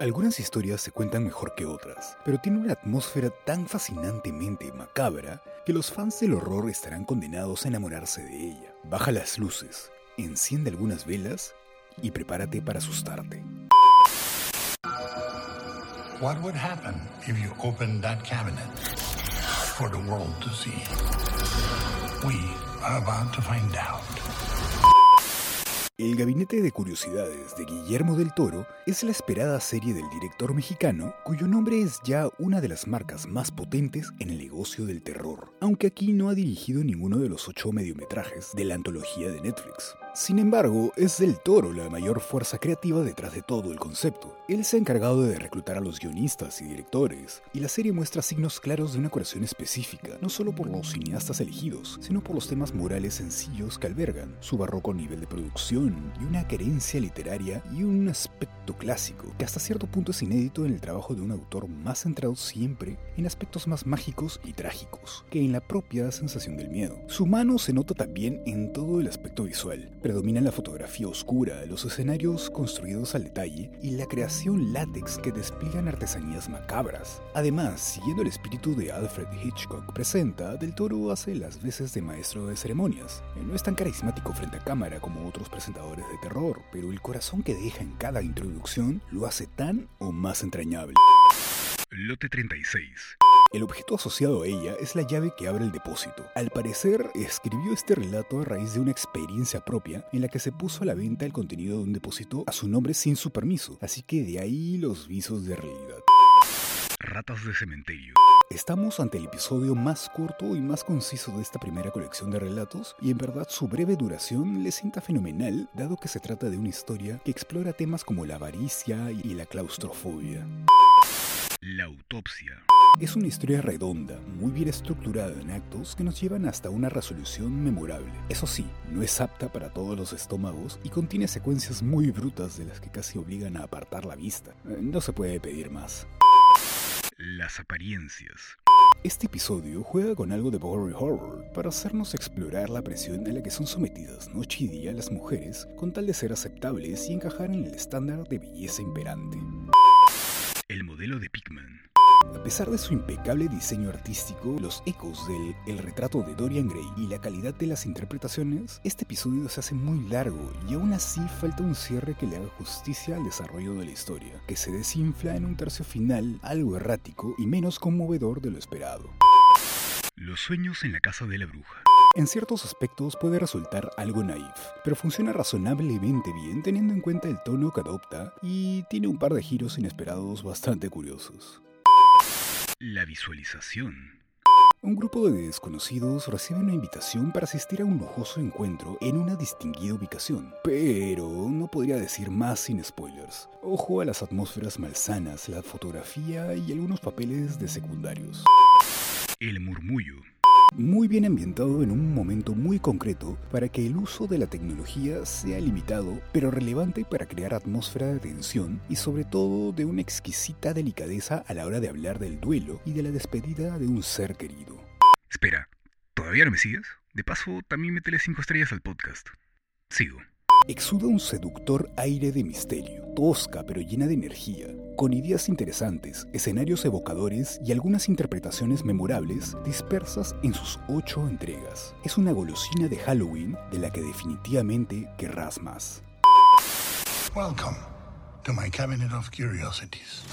Algunas historias se cuentan mejor que otras, pero tiene una atmósfera tan fascinantemente macabra que los fans del horror estarán condenados a enamorarse de ella. Baja las luces, enciende algunas velas y prepárate para asustarte. What would happen if you opened that cabinet for the world to see? We are about to find out. El Gabinete de Curiosidades de Guillermo del Toro es la esperada serie del director mexicano cuyo nombre es ya una de las marcas más potentes en el negocio del terror, aunque aquí no ha dirigido ninguno de los ocho mediometrajes de la antología de Netflix. Sin embargo, es del Toro la mayor fuerza creativa detrás de todo el concepto. Él se ha encargado de reclutar a los guionistas y directores, y la serie muestra signos claros de una curación específica, no solo por los cineastas elegidos, sino por los temas morales sencillos que albergan, su barroco nivel de producción y una querencia literaria y un aspecto clásico, que hasta cierto punto es inédito en el trabajo de un autor más centrado siempre en aspectos más mágicos y trágicos, que en la propia sensación del miedo. Su mano se nota también en todo el aspecto visual, Predomina la fotografía oscura, los escenarios construidos al detalle y la creación látex que despliegan artesanías macabras. Además, siguiendo el espíritu de Alfred Hitchcock presenta, Del Toro hace las veces de maestro de ceremonias. No es tan carismático frente a cámara como otros presentadores de terror, pero el corazón que deja en cada introducción lo hace tan o más entrañable. Lote 36 el objeto asociado a ella es la llave que abre el depósito. Al parecer, escribió este relato a raíz de una experiencia propia en la que se puso a la venta el contenido de un depósito a su nombre sin su permiso, así que de ahí los visos de realidad. Ratas de cementerio. Estamos ante el episodio más corto y más conciso de esta primera colección de relatos, y en verdad su breve duración le sienta fenomenal, dado que se trata de una historia que explora temas como la avaricia y la claustrofobia. La autopsia. Es una historia redonda, muy bien estructurada en actos que nos llevan hasta una resolución memorable. Eso sí, no es apta para todos los estómagos y contiene secuencias muy brutas de las que casi obligan a apartar la vista. Eh, no se puede pedir más. Las apariencias. Este episodio juega con algo de body horror para hacernos explorar la presión a la que son sometidas noche y día las mujeres con tal de ser aceptables y encajar en el estándar de belleza imperante. El modelo de Pickman. A pesar de su impecable diseño artístico, los ecos del El retrato de Dorian Gray y la calidad de las interpretaciones, este episodio se hace muy largo y aún así falta un cierre que le haga justicia al desarrollo de la historia, que se desinfla en un tercio final algo errático y menos conmovedor de lo esperado. Los sueños en la casa de la bruja. En ciertos aspectos puede resultar algo naif, pero funciona razonablemente bien teniendo en cuenta el tono que adopta y tiene un par de giros inesperados bastante curiosos. La visualización. Un grupo de desconocidos recibe una invitación para asistir a un lujoso encuentro en una distinguida ubicación, pero no podría decir más sin spoilers. Ojo a las atmósferas malsanas, la fotografía y algunos papeles de secundarios. El murmullo muy bien ambientado en un momento muy concreto para que el uso de la tecnología sea limitado, pero relevante para crear atmósfera de tensión y sobre todo de una exquisita delicadeza a la hora de hablar del duelo y de la despedida de un ser querido. Espera, ¿todavía no me sigues? De paso, también métele 5 estrellas al podcast. Sigo. Exuda un seductor aire de misterio, tosca pero llena de energía, con ideas interesantes, escenarios evocadores y algunas interpretaciones memorables dispersas en sus ocho entregas. Es una golosina de Halloween de la que definitivamente querrás más. Welcome to my cabinet of curiosities.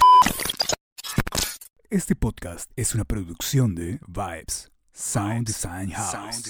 Este podcast es una producción de Vibes, Sound Design House.